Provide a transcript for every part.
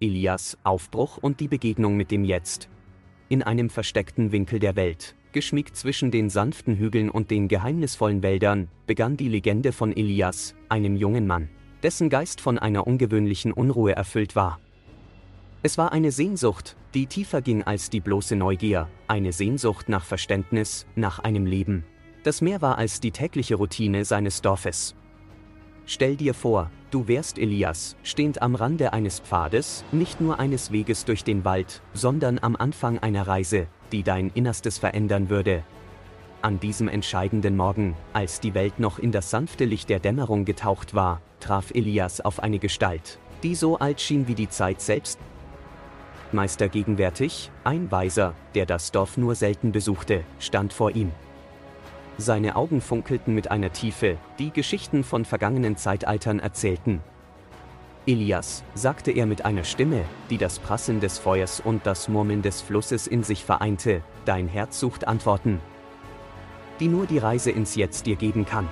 Elias, Aufbruch und die Begegnung mit dem Jetzt. In einem versteckten Winkel der Welt, geschmiegt zwischen den sanften Hügeln und den geheimnisvollen Wäldern, begann die Legende von Elias, einem jungen Mann, dessen Geist von einer ungewöhnlichen Unruhe erfüllt war. Es war eine Sehnsucht, die tiefer ging als die bloße Neugier, eine Sehnsucht nach Verständnis, nach einem Leben, das mehr war als die tägliche Routine seines Dorfes. Stell dir vor, du wärst Elias, stehend am Rande eines Pfades, nicht nur eines Weges durch den Wald, sondern am Anfang einer Reise, die dein Innerstes verändern würde. An diesem entscheidenden Morgen, als die Welt noch in das sanfte Licht der Dämmerung getaucht war, traf Elias auf eine Gestalt, die so alt schien wie die Zeit selbst, Meister gegenwärtig, ein Weiser, der das Dorf nur selten besuchte, stand vor ihm. Seine Augen funkelten mit einer Tiefe, die Geschichten von vergangenen Zeitaltern erzählten. Elias, sagte er mit einer Stimme, die das Prasseln des Feuers und das Murmeln des Flusses in sich vereinte, dein Herz sucht Antworten, die nur die Reise ins Jetzt dir geben kann.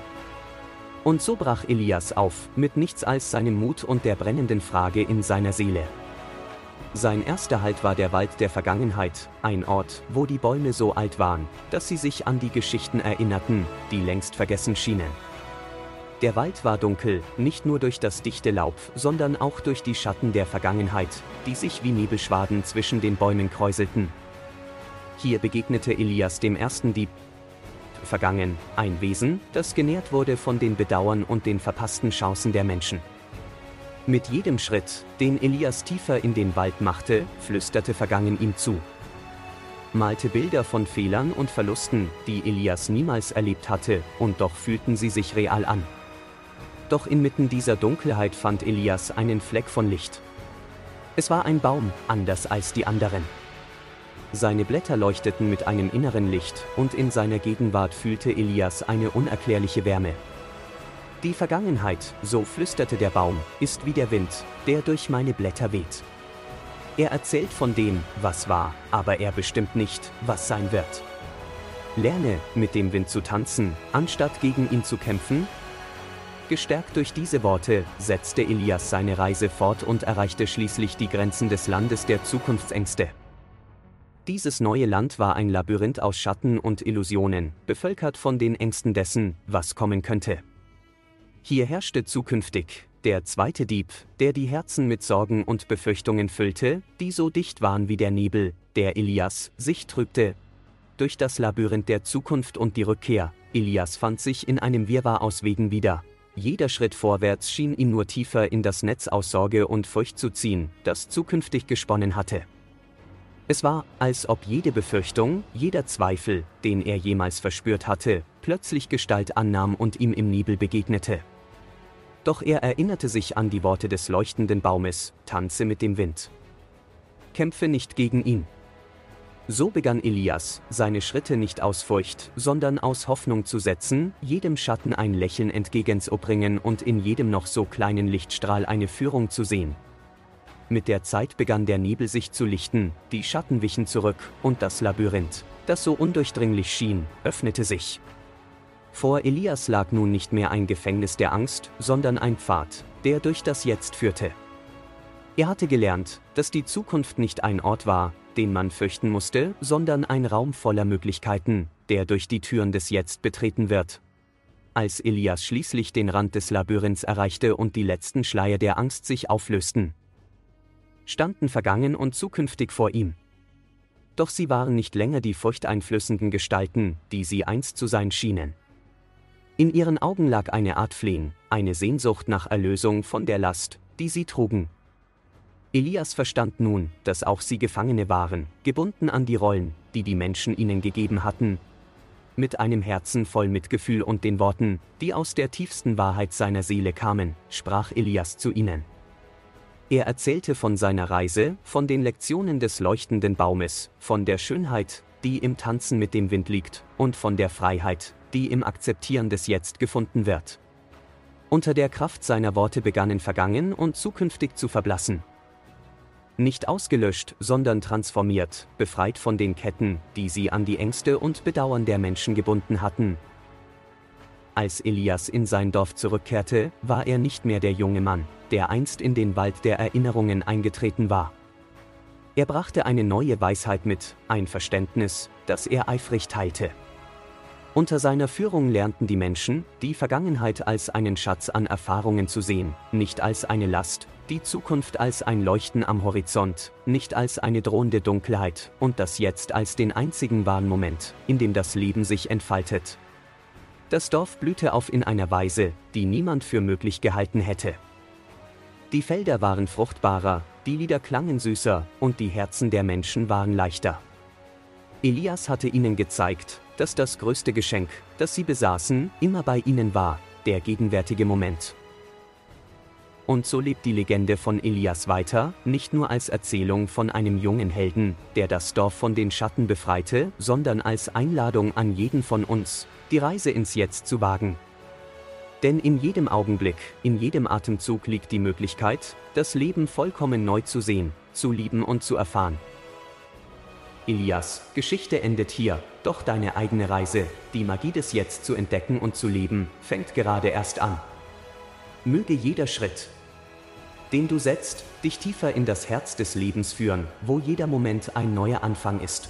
Und so brach Elias auf, mit nichts als seinem Mut und der brennenden Frage in seiner Seele. Sein erster Halt war der Wald der Vergangenheit, ein Ort, wo die Bäume so alt waren, dass sie sich an die Geschichten erinnerten, die längst vergessen schienen. Der Wald war dunkel, nicht nur durch das dichte Laub, sondern auch durch die Schatten der Vergangenheit, die sich wie Nebelschwaden zwischen den Bäumen kräuselten. Hier begegnete Elias dem ersten Dieb. Vergangen, ein Wesen, das genährt wurde von den Bedauern und den verpassten Chancen der Menschen. Mit jedem Schritt, den Elias tiefer in den Wald machte, flüsterte Vergangen ihm zu. Malte Bilder von Fehlern und Verlusten, die Elias niemals erlebt hatte, und doch fühlten sie sich real an. Doch inmitten dieser Dunkelheit fand Elias einen Fleck von Licht. Es war ein Baum, anders als die anderen. Seine Blätter leuchteten mit einem inneren Licht, und in seiner Gegenwart fühlte Elias eine unerklärliche Wärme. Die Vergangenheit, so flüsterte der Baum, ist wie der Wind, der durch meine Blätter weht. Er erzählt von dem, was war, aber er bestimmt nicht, was sein wird. Lerne, mit dem Wind zu tanzen, anstatt gegen ihn zu kämpfen. Gestärkt durch diese Worte, setzte Elias seine Reise fort und erreichte schließlich die Grenzen des Landes der Zukunftsängste. Dieses neue Land war ein Labyrinth aus Schatten und Illusionen, bevölkert von den Ängsten dessen, was kommen könnte. Hier herrschte zukünftig der zweite Dieb, der die Herzen mit Sorgen und Befürchtungen füllte, die so dicht waren wie der Nebel, der Elias sich trübte. Durch das Labyrinth der Zukunft und die Rückkehr, Elias fand sich in einem Wirrwarr aus Wegen wieder. Jeder Schritt vorwärts schien ihn nur tiefer in das Netz aus Sorge und Furcht zu ziehen, das zukünftig gesponnen hatte. Es war, als ob jede Befürchtung, jeder Zweifel, den er jemals verspürt hatte, plötzlich Gestalt annahm und ihm im Nebel begegnete. Doch er erinnerte sich an die Worte des leuchtenden Baumes, tanze mit dem Wind. Kämpfe nicht gegen ihn. So begann Elias, seine Schritte nicht aus Furcht, sondern aus Hoffnung zu setzen, jedem Schatten ein Lächeln entgegenzubringen und in jedem noch so kleinen Lichtstrahl eine Führung zu sehen. Mit der Zeit begann der Nebel sich zu lichten, die Schatten wichen zurück, und das Labyrinth, das so undurchdringlich schien, öffnete sich. Vor Elias lag nun nicht mehr ein Gefängnis der Angst, sondern ein Pfad, der durch das Jetzt führte. Er hatte gelernt, dass die Zukunft nicht ein Ort war, den man fürchten musste, sondern ein Raum voller Möglichkeiten, der durch die Türen des Jetzt betreten wird. Als Elias schließlich den Rand des Labyrinths erreichte und die letzten Schleier der Angst sich auflösten, standen vergangen und zukünftig vor ihm. Doch sie waren nicht länger die furchteinflößenden Gestalten, die sie einst zu sein schienen. In ihren Augen lag eine Art Flehen, eine Sehnsucht nach Erlösung von der Last, die sie trugen. Elias verstand nun, dass auch sie Gefangene waren, gebunden an die Rollen, die die Menschen ihnen gegeben hatten. Mit einem Herzen voll Mitgefühl und den Worten, die aus der tiefsten Wahrheit seiner Seele kamen, sprach Elias zu ihnen. Er erzählte von seiner Reise, von den Lektionen des leuchtenden Baumes, von der Schönheit, die im Tanzen mit dem Wind liegt, und von der Freiheit, die im Akzeptieren des Jetzt gefunden wird. Unter der Kraft seiner Worte begannen vergangen und zukünftig zu verblassen. Nicht ausgelöscht, sondern transformiert, befreit von den Ketten, die sie an die Ängste und Bedauern der Menschen gebunden hatten. Als Elias in sein Dorf zurückkehrte, war er nicht mehr der junge Mann, der einst in den Wald der Erinnerungen eingetreten war. Er brachte eine neue Weisheit mit, ein Verständnis, das er eifrig teilte. Unter seiner Führung lernten die Menschen, die Vergangenheit als einen Schatz an Erfahrungen zu sehen, nicht als eine Last, die Zukunft als ein Leuchten am Horizont, nicht als eine drohende Dunkelheit, und das Jetzt als den einzigen wahren Moment, in dem das Leben sich entfaltet. Das Dorf blühte auf in einer Weise, die niemand für möglich gehalten hätte. Die Felder waren fruchtbarer, die Lieder klangen süßer, und die Herzen der Menschen waren leichter. Elias hatte ihnen gezeigt, dass das größte Geschenk, das sie besaßen, immer bei ihnen war, der gegenwärtige Moment. Und so lebt die Legende von Elias weiter, nicht nur als Erzählung von einem jungen Helden, der das Dorf von den Schatten befreite, sondern als Einladung an jeden von uns, die Reise ins Jetzt zu wagen. Denn in jedem Augenblick, in jedem Atemzug liegt die Möglichkeit, das Leben vollkommen neu zu sehen, zu lieben und zu erfahren. Elias, Geschichte endet hier, doch deine eigene Reise, die Magie des Jetzt zu entdecken und zu leben, fängt gerade erst an. Möge jeder Schritt, den du setzt, dich tiefer in das Herz des Lebens führen, wo jeder Moment ein neuer Anfang ist.